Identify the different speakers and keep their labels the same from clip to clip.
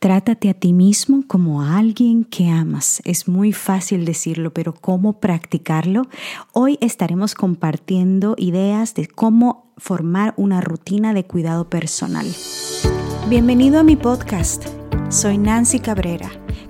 Speaker 1: Trátate a ti mismo como a alguien que amas. Es muy fácil decirlo, pero ¿cómo practicarlo? Hoy estaremos compartiendo ideas de cómo formar una rutina de cuidado personal. Bienvenido a mi podcast. Soy Nancy Cabrera,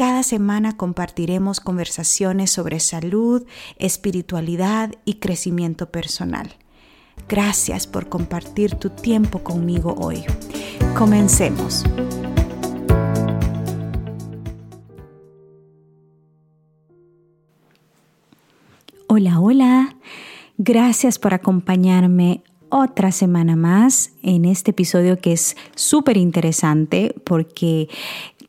Speaker 1: Cada semana compartiremos conversaciones sobre salud, espiritualidad y crecimiento personal. Gracias por compartir tu tiempo conmigo hoy. Comencemos. Hola, hola. Gracias por acompañarme otra semana más en este episodio que es súper interesante porque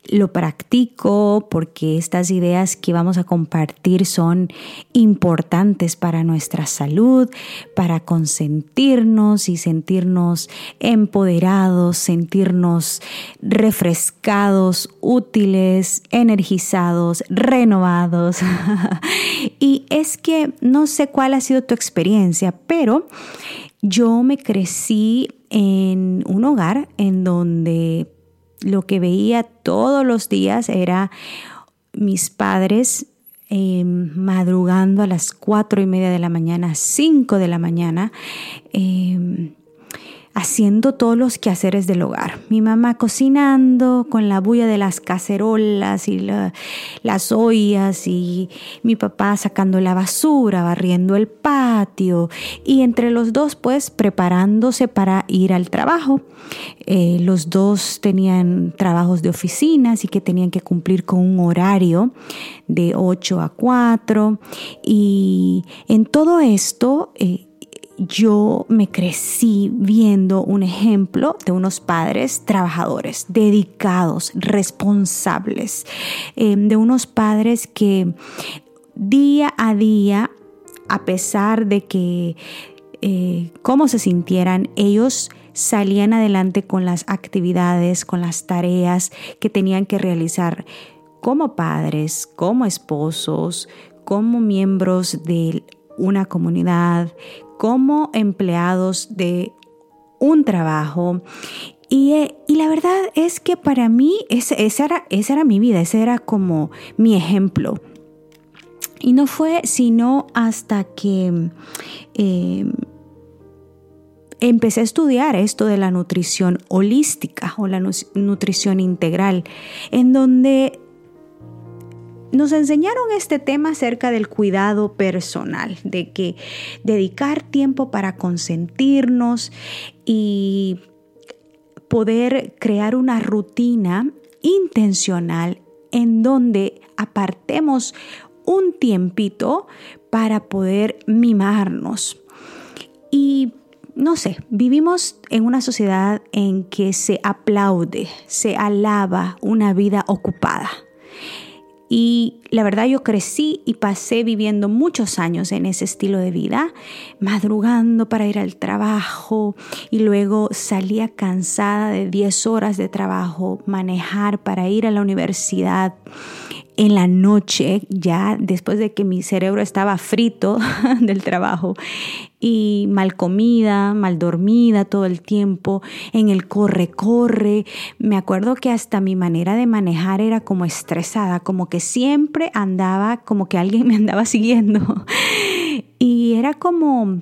Speaker 1: lo practico porque estas ideas que vamos a compartir son importantes para nuestra salud, para consentirnos y sentirnos empoderados, sentirnos refrescados, útiles, energizados, renovados. y es que no sé cuál ha sido tu experiencia, pero yo me crecí en un hogar en donde lo que veía todos los días era mis padres em, madrugando a las cuatro y media de la mañana, cinco de la mañana, em, haciendo todos los quehaceres del hogar. Mi mamá cocinando con la bulla de las cacerolas y las ollas y mi papá sacando la basura, barriendo el patio y entre los dos pues preparándose para ir al trabajo. Eh, los dos tenían trabajos de oficina, así que tenían que cumplir con un horario de 8 a 4 y en todo esto... Eh, yo me crecí viendo un ejemplo de unos padres trabajadores, dedicados, responsables, eh, de unos padres que día a día, a pesar de que eh, cómo se sintieran, ellos salían adelante con las actividades, con las tareas que tenían que realizar como padres, como esposos, como miembros de una comunidad, como empleados de un trabajo. Y, eh, la verdad es que para mí esa, era, era mi vida, ese era como mi ejemplo. Y no fue sino hasta que em, empecé a estudiar esto de la nutrición holística o la nutrición integral, en donde nos enseñaron este tema acerca del cuidado personal, de que dedicar tiempo para consentirnos y poder crear una rutina intencional en donde apartemos un tiempito para poder mimarnos. Y no sé, vivimos en una sociedad en que se aplaude, se alaba una vida ocupada. Y la verdad yo crecí y pasé viviendo muchos años en ese estilo de vida, madrugando para ir al trabajo y luego salía cansada de 10 horas de trabajo, manejar para ir a la universidad en la noche, ya después de que mi cerebro estaba frito del trabajo y mal comida, mal dormida todo el tiempo, en el corre, corre. Me acuerdo que hasta mi manera de manejar era como estresada, como que siempre andaba, como que alguien me andaba siguiendo. Y era como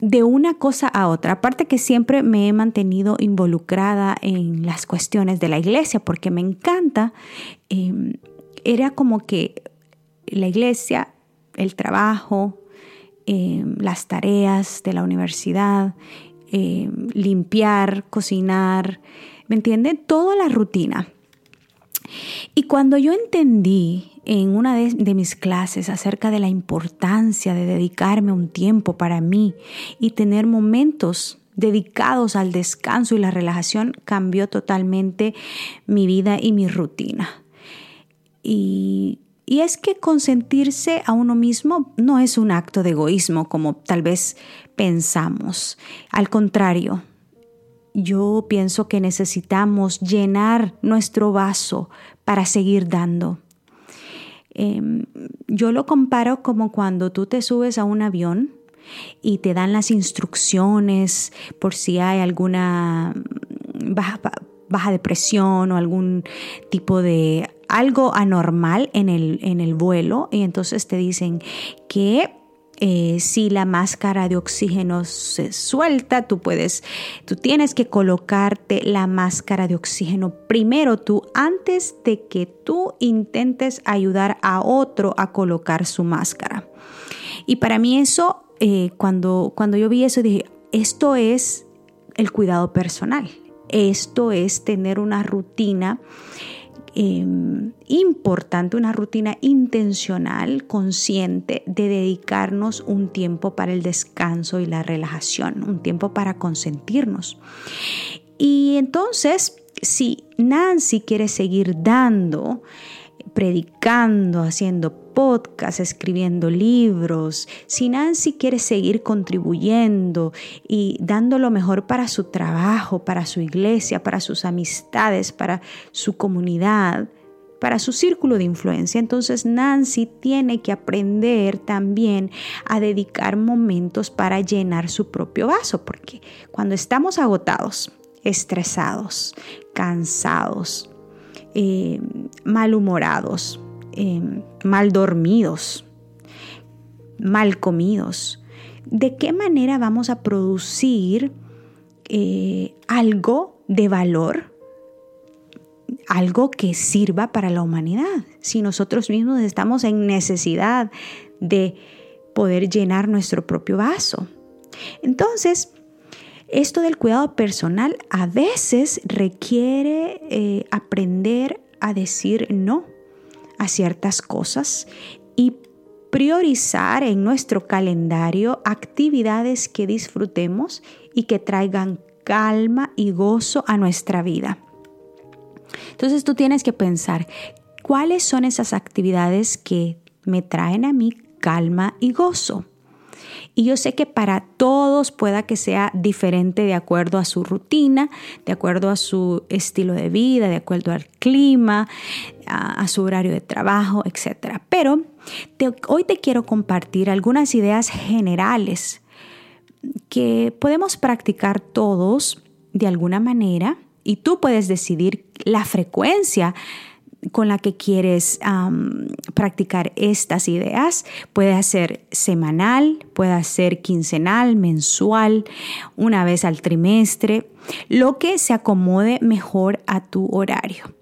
Speaker 1: de una cosa a otra. Aparte que siempre me he mantenido involucrada en las cuestiones de la iglesia porque me encanta. Em, era como que la iglesia, el trabajo, eh, las tareas de la universidad, eh, limpiar, cocinar, ¿me entienden? Toda la rutina. Y cuando yo entendí en una de, de, mis clases acerca de la importancia de dedicarme un tiempo para mí y tener momentos dedicados al descanso y la relajación, cambió totalmente mi vida y mi rutina. Y, Y es que consentirse a uno mismo no es un acto de egoísmo como tal vez pensamos. Al contrario, yo pienso que necesitamos llenar nuestro vaso para seguir dando. Em, yo lo comparo como cuando tú te subes a un avión y te dan las instrucciones por si hay alguna baja, baja depresión o algún tipo de algo anormal en el, en el vuelo y entonces te dicen que eh, si la máscara de oxígeno se suelta, tú puedes, tú tienes que colocarte la máscara de oxígeno primero tú antes de que tú intentes ayudar a otro a colocar su máscara. Y para mí eso, eh, cuando, cuando yo vi eso, dije, esto es el cuidado personal, esto es tener una rutina Em, importante, una rutina intencional, consciente de dedicarnos un tiempo para el descanso y la relajación, un tiempo para consentirnos. Y entonces, si Nancy quiere seguir dando, predicando, haciendo podcast, escribiendo libros, si Nancy quiere seguir contribuyendo y dando lo mejor para su trabajo, para su iglesia, para sus amistades, para su comunidad, para su círculo de influencia, entonces Nancy tiene que aprender también a dedicar momentos para llenar su propio vaso, porque cuando estamos agotados, estresados, cansados, eh, malhumorados, eh, mal dormidos, mal comidos. ¿De qué manera vamos a producir eh, algo de valor? Algo que sirva para la humanidad. Si nosotros mismos estamos en necesidad de poder llenar nuestro propio vaso. Entonces, esto del cuidado personal a veces requiere eh, aprender a decir no a ciertas cosas y priorizar en nuestro calendario actividades que disfrutemos y que traigan calma y gozo a nuestra vida. Entonces tú tienes que pensar, ¿cuáles son esas actividades que me traen a mí calma y gozo? Y yo sé que para todos pueda que sea diferente de acuerdo a su rutina, de acuerdo a su estilo de vida, de acuerdo al clima, a, su horario de trabajo, etc. Pero hoy te quiero compartir algunas ideas generales que podemos practicar todos de alguna manera y tú puedes decidir la frecuencia con la que quieres practicar estas ideas. Puede ser semanal, puede ser quincenal, mensual, una vez al trimestre, lo que se acomode mejor a tu horario.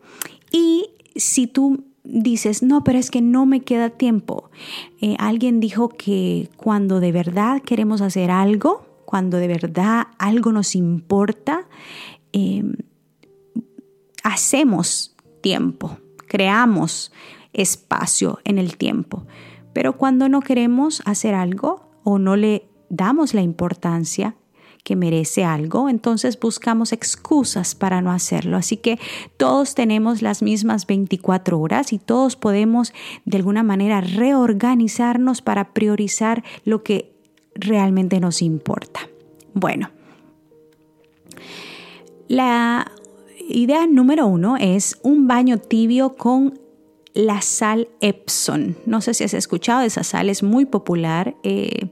Speaker 1: Y si tú dices, no, pero es que no me queda tiempo. Eh, alguien dijo que cuando de verdad queremos hacer algo, cuando de verdad algo nos importa, em, hacemos tiempo creamos espacio en el tiempo. Pero cuando no queremos hacer algo o no le damos la importancia que merece algo, entonces buscamos excusas para no hacerlo. Así que todos tenemos las mismas 24 horas y todos podemos de alguna manera reorganizarnos para priorizar lo que realmente nos importa. Bueno, la idea número uno es un baño tibio con la sal Epson. No sé si has escuchado, esa sal es muy popular. Eh,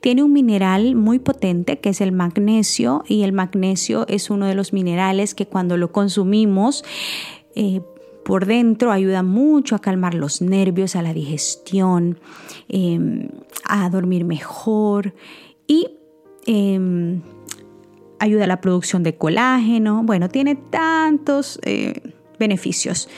Speaker 1: tiene un mineral muy potente que es el magnesio y el magnesio es uno de los minerales que cuando lo consumimos eh, por dentro ayuda mucho a calmar los nervios, a la digestión, em, a dormir mejor y em, ayuda a la producción de colágeno, bueno, tiene tantos eh, beneficios.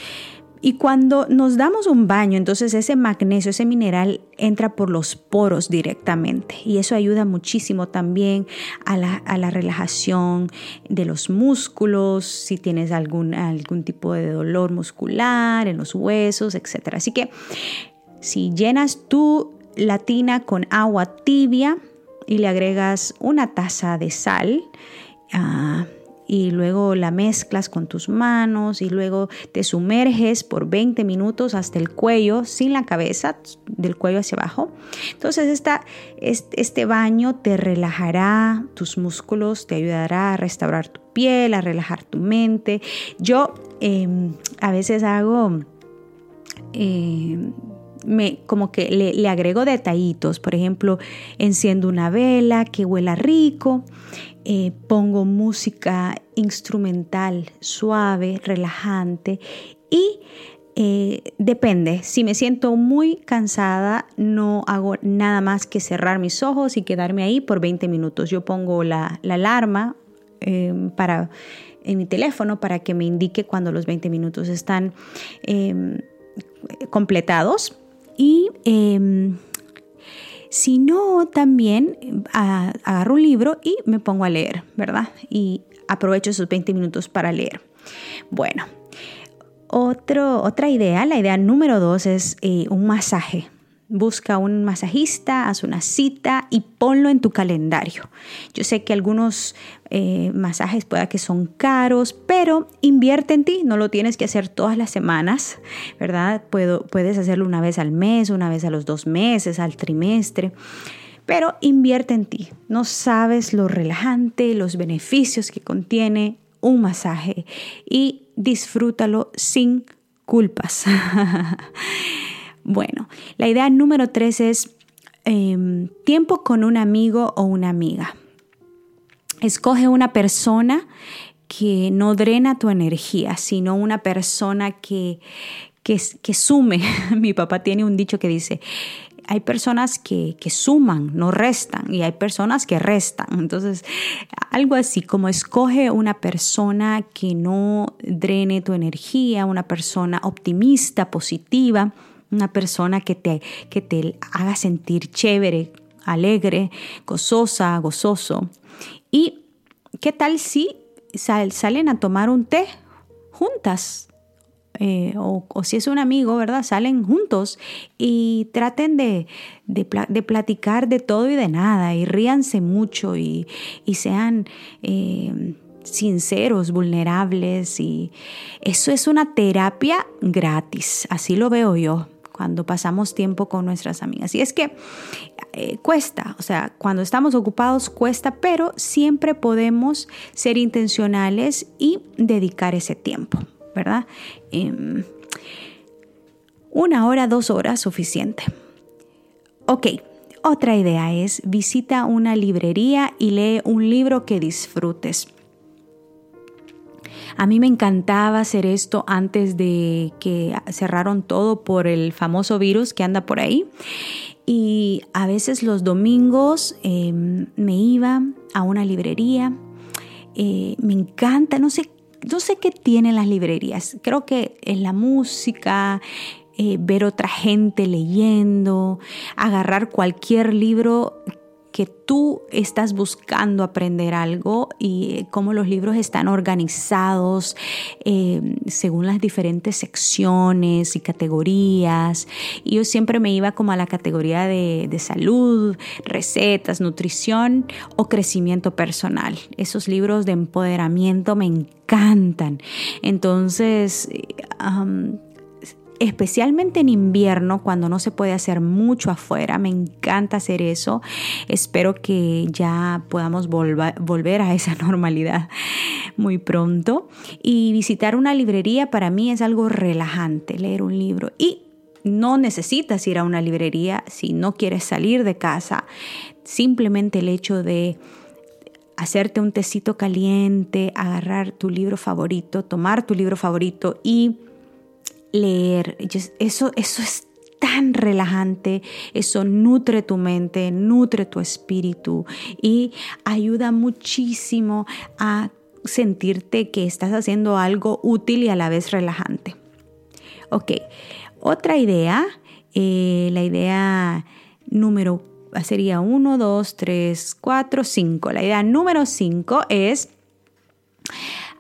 Speaker 1: Y cuando nos damos un baño, entonces ese magnesio, ese mineral entra por los poros directamente y eso ayuda muchísimo también a la, relajación de los músculos, si tienes algún, algún tipo de dolor muscular en los huesos, etc. Así que si llenas tu latina con agua tibia, y le agregas una taza de sal ah, y luego la mezclas con tus manos y luego te sumerges por 20 minutos hasta el cuello, sin la cabeza, del cuello hacia abajo. Entonces esta, este baño te relajará tus músculos, te ayudará a restaurar tu piel, a relajar tu mente. Yo em, a veces hago... Em, me, como que le, agrego detallitos, por ejemplo, enciendo una vela que huela rico, eh, pongo música instrumental suave, relajante y eh, depende, si me siento muy cansada, no hago nada más que cerrar mis ojos y quedarme ahí por 20 minutos. Yo pongo la, alarma em, para, en mi teléfono para que me indique cuando los 20 minutos están em, completados y em, si no, también agarro un libro y me pongo a leer, ¿verdad? Y aprovecho esos 20 minutos para leer. Bueno, otra idea, la idea número dos es eh, un masaje. Busca un masajista, haz una cita y ponlo en tu calendario. Yo sé que algunos eh, masajes pueda que son caros, pero invierte en ti, no lo tienes que hacer todas las semanas, ¿verdad? Puedes hacerlo una vez al mes, una vez a los dos meses, al trimestre pero invierte en ti. No sabes lo relajante, los beneficios que contiene un masaje y disfrútalo sin culpas. Bueno, la idea número tres es em, tiempo con un amigo o una amiga. Escoge una persona que no drena tu energía, sino una persona que, que, que sume. Mi papá tiene un dicho que dice, hay personas que, que, suman, no restan, y hay personas que restan. Entonces, algo así como escoge una persona que no drene tu energía, una persona optimista, positiva, una persona que te, que te haga sentir chévere, alegre, gozosa, gozoso. ¿Y qué tal si salen a tomar un té juntas? Eh, o, si es un amigo, ¿verdad? Salen juntos y traten de, de, platicar de todo y de nada y ríanse mucho y, sean... Eh, sinceros, vulnerables y eso es una terapia gratis, así lo veo yo cuando pasamos tiempo con nuestras amigas. Y es que eh, cuesta, o sea, cuando estamos ocupados cuesta, pero siempre podemos ser intencionales y dedicar ese tiempo, ¿verdad? Em, una hora, dos horas, suficiente. Ok, otra idea es visita una librería y lee un libro que disfrutes. A mí me encantaba hacer esto antes de que cerraron todo por el famoso virus que anda por ahí. Y a veces los domingos em, me iba a una librería. Eh, me encanta, no sé, no sé qué tienen las librerías. Creo que es la música, eh, ver otra gente leyendo, agarrar cualquier libro que tú estás buscando aprender algo y cómo los libros están organizados eh, según las diferentes secciones y categorías. Y yo siempre me iba como a la categoría de, de salud, recetas, nutrición o crecimiento personal. Esos libros de empoderamiento me encantan. Entonces, especialmente en invierno cuando no se puede hacer mucho afuera. Me encanta hacer eso. Espero que ya podamos volver a esa normalidad muy pronto. Y visitar una librería para mí es algo relajante, leer un libro. Y no necesitas ir a una librería si no quieres salir de casa. Simplemente el hecho de hacerte un tecito caliente, agarrar tu libro favorito, tomar tu libro favorito y leer. Eso, eso es tan relajante, eso nutre tu mente, nutre tu espíritu y ayuda muchísimo a sentirte que estás haciendo algo útil y a la vez relajante. Ok, otra idea, eh, la idea número sería 1, 2, 3, 4, 5. La idea número 5 es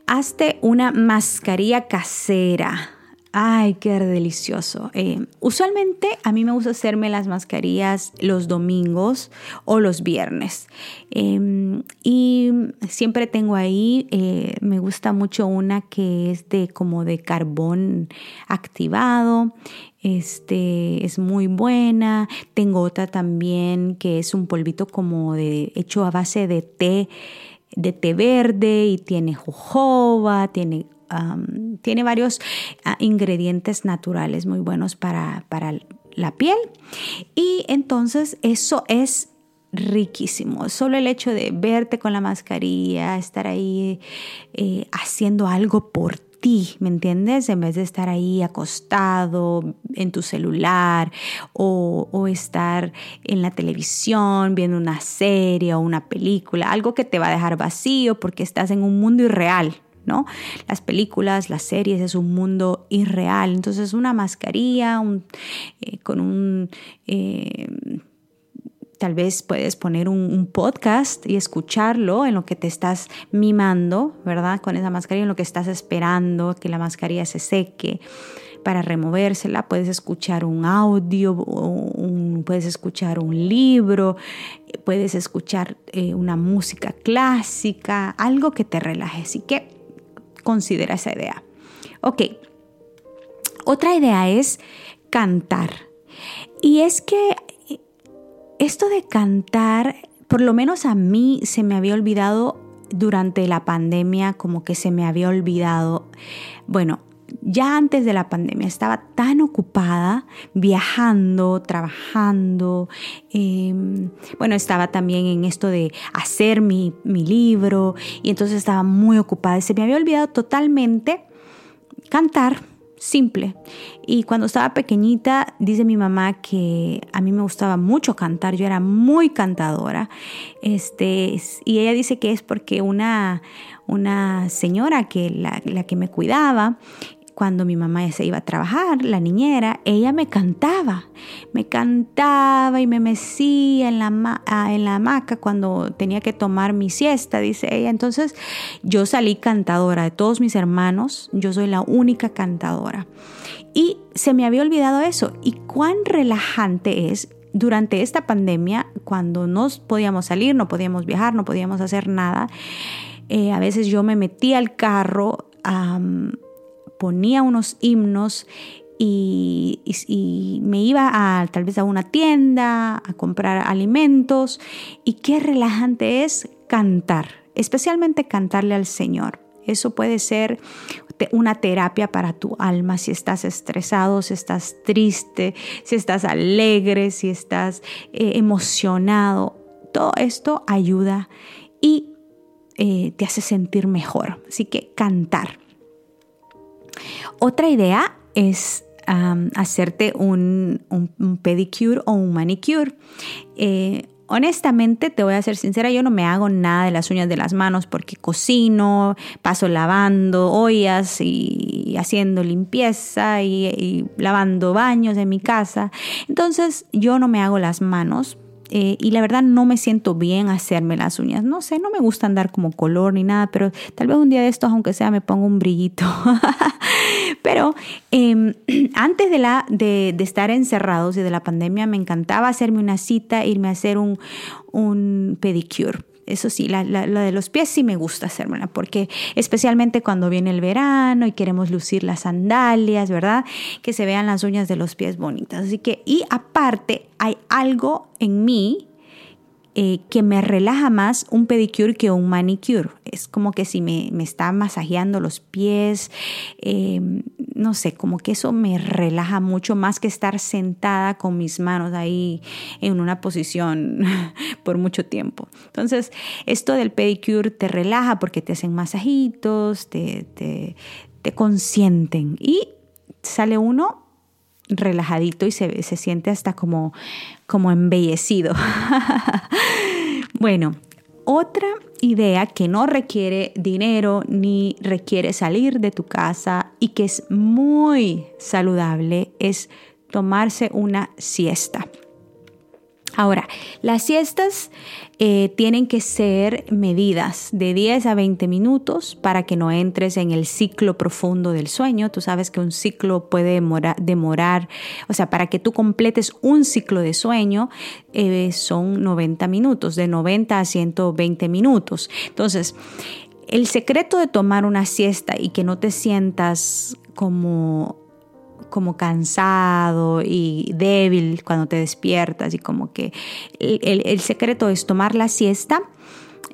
Speaker 1: hazte una mascarilla casera Ay, qué delicioso. Eh, usualmente a mí me gusta hacerme las mascarillas los domingos o los viernes. Em, y siempre tengo ahí, eh, me gusta mucho una que es de como de carbón activado. Este es muy buena. Tengo otra también que es un polvito como de hecho a base de té de té verde y tiene jojoba, tiene tiene varios ah, ingredientes naturales muy buenos para, la piel. Y entonces eso es riquísimo. Solo el hecho de verte con la mascarilla, estar ahí eh, haciendo algo por ti, ¿me entiendes? En vez de estar ahí acostado en tu celular o, o, estar en la televisión viendo una serie o una película, algo que te va a dejar vacío porque estás en un mundo irreal, ¿no? Las películas, las series es un mundo irreal. Entonces una mascarilla eh, con un... Eh, tal vez puedes poner un, podcast y escucharlo en lo que te estás mimando, ¿verdad? Con esa mascarilla, en lo que estás esperando que la mascarilla se seque para removérsela. Puedes escuchar un audio, puedes escuchar un libro, puedes escuchar eh, una música clásica, algo que te relaje. Así que considera esa idea. Ok, otra idea es cantar. Y es que esto de cantar, por lo menos a mí se me había olvidado durante la pandemia, como que se me había olvidado. Bueno, ya antes de la pandemia estaba tan ocupada viajando, trabajando, em, bueno, estaba también en esto de hacer mi, mi libro y entonces estaba muy ocupada se me había olvidado totalmente cantar simple. Y cuando estaba pequeñita, dice mi mamá que a mí me gustaba mucho cantar, yo era muy cantadora. Este, y ella dice que es porque una, una señora que la, la que me cuidaba cuando mi mamá se iba a trabajar, la niñera, ella me cantaba, me cantaba y me mecía en la, ah, en la hamaca cuando tenía que tomar mi siesta, dice ella. Entonces yo salí cantadora de todos mis hermanos, yo soy la única cantadora. Y se me había olvidado eso. Y cuán relajante es durante esta pandemia, cuando no podíamos salir, no podíamos viajar, no podíamos hacer nada. Eh, a veces yo me metía al carro ponía unos himnos y, me iba a tal vez a una tienda a comprar alimentos y qué relajante es cantar, especialmente cantarle al Señor. Eso puede ser una terapia para tu alma si estás estresado, si estás triste, si estás alegre, si estás eh, emocionado. Todo esto ayuda y eh, te hace sentir mejor. Así que cantar. Otra idea es hacerte un, pedicure o un manicure. Eh, honestamente, te voy a ser sincera, yo no me hago nada de las uñas de las manos porque cocino, paso lavando ollas y haciendo limpieza y lavando baños en mi casa. Entonces, yo no me hago las manos eh, y la verdad no me siento bien hacerme las uñas. No sé, no me gusta andar como color ni nada, pero tal vez un día de estos, aunque sea, me pongo un brillito. pero em, antes de, la, de, estar encerrados y de la pandemia, me encantaba hacerme una cita, irme a hacer un, un pedicure. Eso sí, la, de los pies sí me gusta hacérmela, porque especialmente cuando viene el verano y queremos lucir las sandalias, ¿verdad? Que se vean las uñas de los pies bonitas. Así que, y aparte, hay algo en mí eh, que me relaja más un pedicure que un manicure. Es como que si me, está masajeando los pies, em, no sé, como que eso me relaja mucho más que estar sentada con mis manos ahí en una posición por mucho tiempo. Entonces, esto del pedicure te relaja porque te hacen masajitos, te, te consienten y sale uno relajadito y se, se siente hasta como, como embellecido. bueno, otra idea que no requiere dinero ni requiere salir de tu casa y que es muy saludable es tomarse una siesta. Ahora, las siestas eh, tienen que ser medidas de 10 a 20 minutos para que no entres en el ciclo profundo del sueño. Tú sabes que un ciclo puede demorar, o sea, para que tú completes un ciclo de sueño eh, son 90 minutos, de 90 a 120 minutos. Entonces, el secreto de tomar una siesta y que no te sientas como como cansado y débil cuando te despiertas y como que el, secreto es tomar la siesta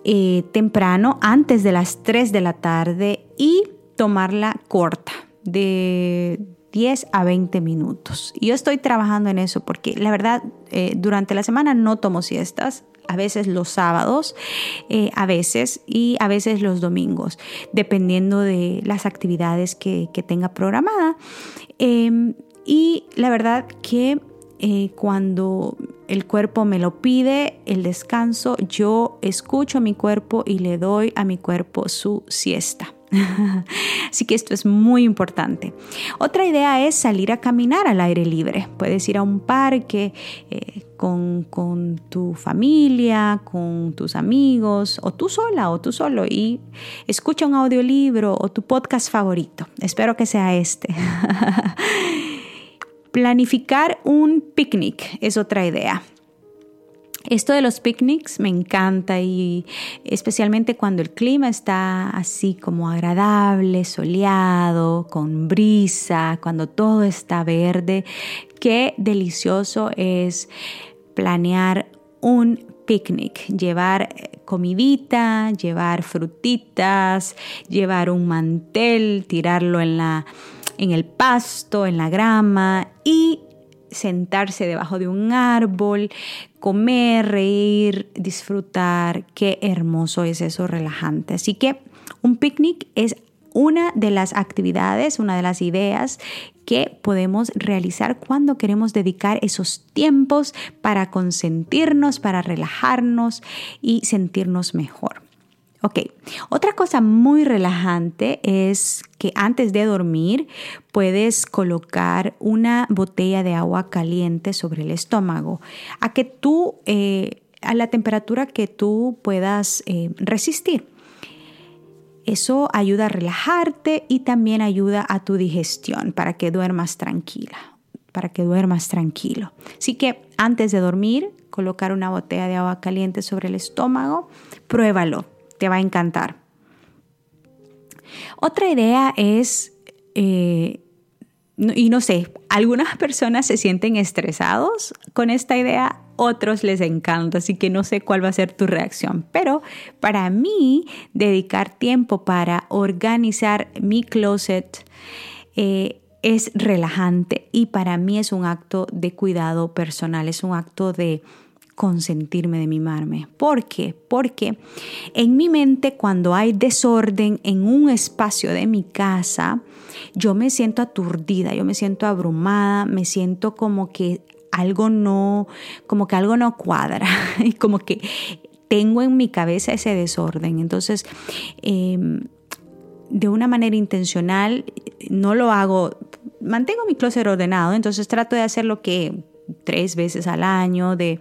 Speaker 1: eh, temprano antes de las 3 de la tarde y tomarla corta de 10 a 20 minutos. Yo estoy trabajando en eso porque la verdad eh, durante la semana no tomo siestas, a veces los sábados, eh, a veces y a veces los domingos, dependiendo de las actividades que, tenga programada. Em, y la verdad que eh, cuando el cuerpo me lo pide, el descanso, yo escucho a mi cuerpo y le doy a mi cuerpo su siesta. Así que esto es muy importante. Otra idea es salir a caminar al aire libre. Puedes ir a un parque eh, con, tu familia, con tus amigos, o tú sola o tú solo, y escucha un audiolibro o tu podcast favorito. Espero que sea este. Planificar un picnic es otra idea. Esto de los picnics me encanta y especialmente cuando el clima está así como agradable, soleado, con brisa, cuando todo está verde. Qué delicioso es planear un picnic, llevar comidita, llevar frutitas, llevar un mantel, tirarlo en la en el pasto, en la grama y sentarse debajo de un árbol, comer, reír, disfrutar. Qué hermoso es eso, relajante. Así que un picnic es una de las actividades, una de las ideas que podemos realizar cuando queremos dedicar esos tiempos para consentirnos, para relajarnos y sentirnos mejor. Ok, otra cosa muy relajante es que antes de dormir puedes colocar una botella de agua caliente sobre el estómago a que tú, eh, a la temperatura que tú puedas eh, resistir. Eso ayuda a relajarte y también ayuda a tu digestión para que duermas tranquila, para que duermas tranquilo. Así que antes de dormir, colocar una botella de agua caliente sobre el estómago, pruébalo te va a encantar. Otra idea es, eh, y no sé, algunas personas se sienten estresados con esta idea, otros les encanta, así que no sé cuál va a ser tu reacción. Pero para mí, dedicar tiempo para organizar mi closet eh, es relajante y para mí es un acto de cuidado personal, es un acto de consentirme, de mimarme. ¿Por qué? Porque en mi mente cuando hay desorden en un espacio de mi casa, yo me siento aturdida, yo me siento abrumada, me siento como que algo no, como que algo no cuadra y como que tengo en mi cabeza ese desorden. Entonces, em, de una manera intencional, no lo hago, mantengo mi closet ordenado, entonces trato de hacer lo que tres veces al año, de,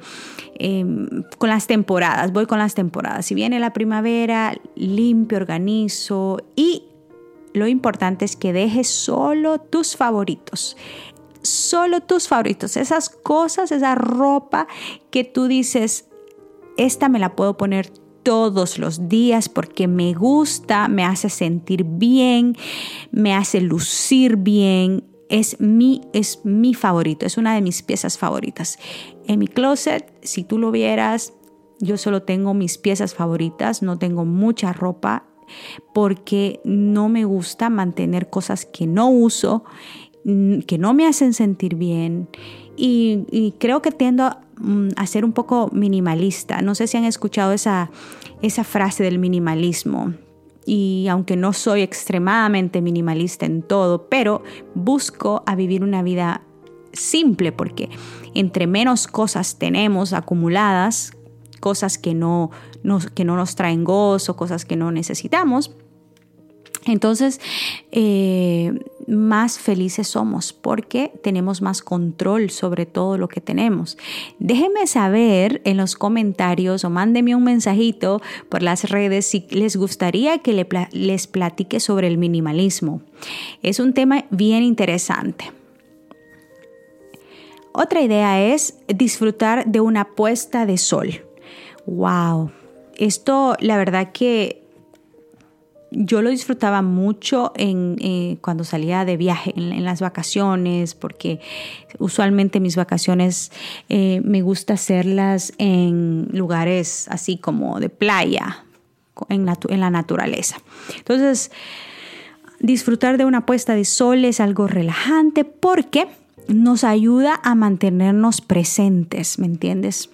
Speaker 1: em, con las temporadas, voy con las temporadas. Si viene la primavera, limpio, organizo y lo importante es que dejes solo tus favoritos. Solo tus favoritos, esas cosas, esa ropa que tú dices, esta me la puedo poner todos los días porque me gusta, me hace sentir bien, me hace lucir bien es mi, es mi favorito, es una de mis piezas favoritas. En mi closet, si tú lo vieras, yo solo tengo mis piezas favoritas, no tengo mucha ropa porque no me gusta mantener cosas que no uso, que no me hacen sentir bien y, creo que tiendo mm, a, ser un poco minimalista. No sé si han escuchado esa, esa frase del minimalismo y aunque no soy extremadamente minimalista en todo, pero busco a vivir una vida simple porque entre menos cosas tenemos acumuladas, cosas que no nos, que no nos traen gozo, cosas que no necesitamos, Entonces, eh, más felices somos porque tenemos más control sobre todo lo que tenemos. Déjenme saber en los comentarios o mándenme un mensajito por las redes si les gustaría que les platique sobre el minimalismo. Es un tema bien interesante. Otra idea es disfrutar de una puesta de sol. ¡Wow! Esto, la verdad que yo lo disfrutaba mucho en, eh, cuando salía de viaje, en, las vacaciones, porque usualmente mis vacaciones eh, me gusta hacerlas en lugares así como de playa, en, en la naturaleza. Entonces, disfrutar de una puesta de sol es algo relajante porque nos ayuda a mantenernos presentes, ¿me entiendes?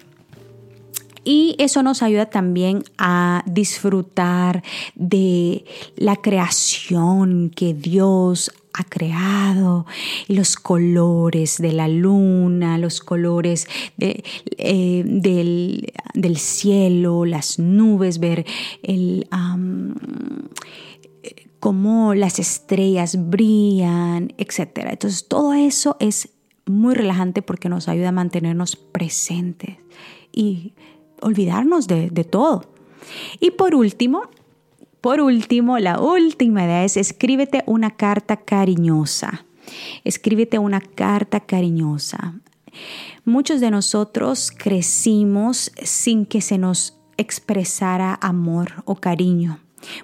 Speaker 1: Y eso nos ayuda también a disfrutar de la creación que Dios ha creado, los colores de la luna, los colores eh, del, cielo, las nubes, ver el, cómo las estrellas brillan, etc. Entonces todo eso es muy relajante porque nos ayuda a mantenernos presentes y olvidarnos de, todo. Y por último, por último, la última idea es escríbete una carta cariñosa. Escríbete una carta cariñosa. Muchos de nosotros crecimos sin que se nos expresara amor o cariño.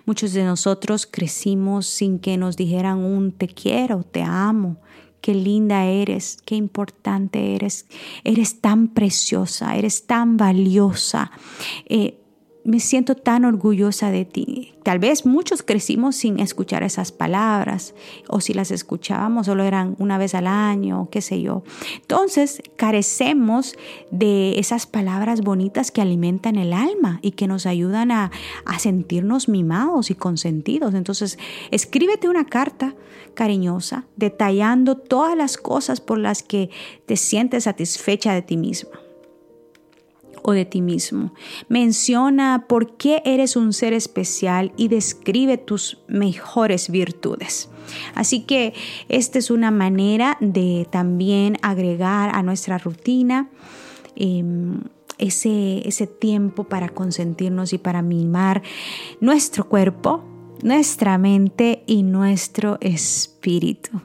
Speaker 1: Muchos de nosotros crecimos sin que nos dijeran un te quiero, te amo, qué linda eres, qué importante eres, eres tan preciosa, eres tan valiosa. Eh, me siento tan orgullosa de ti. Tal vez muchos crecimos sin escuchar esas palabras o si las escuchábamos solo eran una vez al año, qué sé yo. Entonces carecemos de esas palabras bonitas que alimentan el alma y que nos ayudan a, a sentirnos mimados y consentidos. Entonces escríbete una carta cariñosa detallando todas las cosas por las que te sientes satisfecha de ti misma o de ti mismo. Menciona por qué eres un ser especial y describe tus mejores virtudes. Así que esta es una manera de también agregar a nuestra rutina. Em, ese, ese tiempo para consentirnos y para mimar nuestro cuerpo, nuestra mente y nuestro espíritu.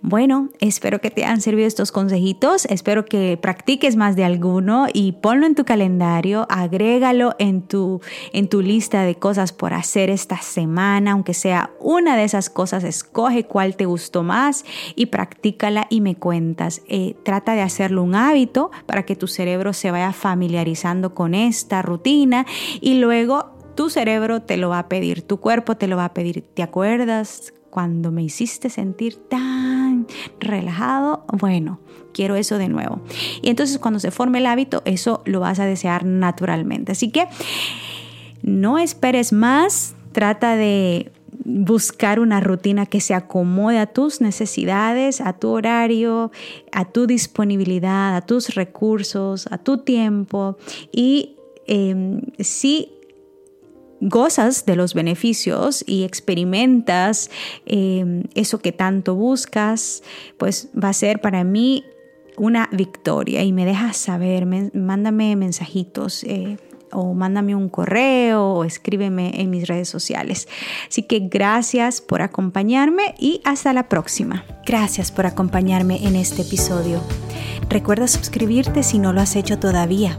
Speaker 1: Bueno, espero que te hayan servido estos consejitos, espero que practiques más de alguno y ponlo en tu calendario, agrégalo en tu, en tu lista de cosas por hacer esta semana, aunque sea una de esas cosas, escoge cuál te gustó más y practícala y me cuentas. Eh, trata de hacerlo un hábito para que tu cerebro se vaya familiarizando con esta rutina y luego tu cerebro te lo va a pedir, tu cuerpo te lo va a pedir. ¿Te acuerdas cuando me hiciste sentir tan relajado? Bueno, quiero eso de nuevo. Y entonces cuando se forme el hábito, eso lo vas a desear naturalmente. Así que no esperes más, trata de buscar una rutina que se acomode a tus necesidades, a tu horario, a tu disponibilidad, a tus recursos, a tu tiempo. Y eh, si gozas de los beneficios y experimentas em, eso que tanto buscas, pues va a ser para mí una victoria y me dejas saber, mándame mensajitos. Eh, o mándame un correo o escríbeme en mis redes sociales. Así que gracias por acompañarme y hasta la próxima. Gracias por acompañarme en este episodio. Recuerda suscribirte si no lo has hecho todavía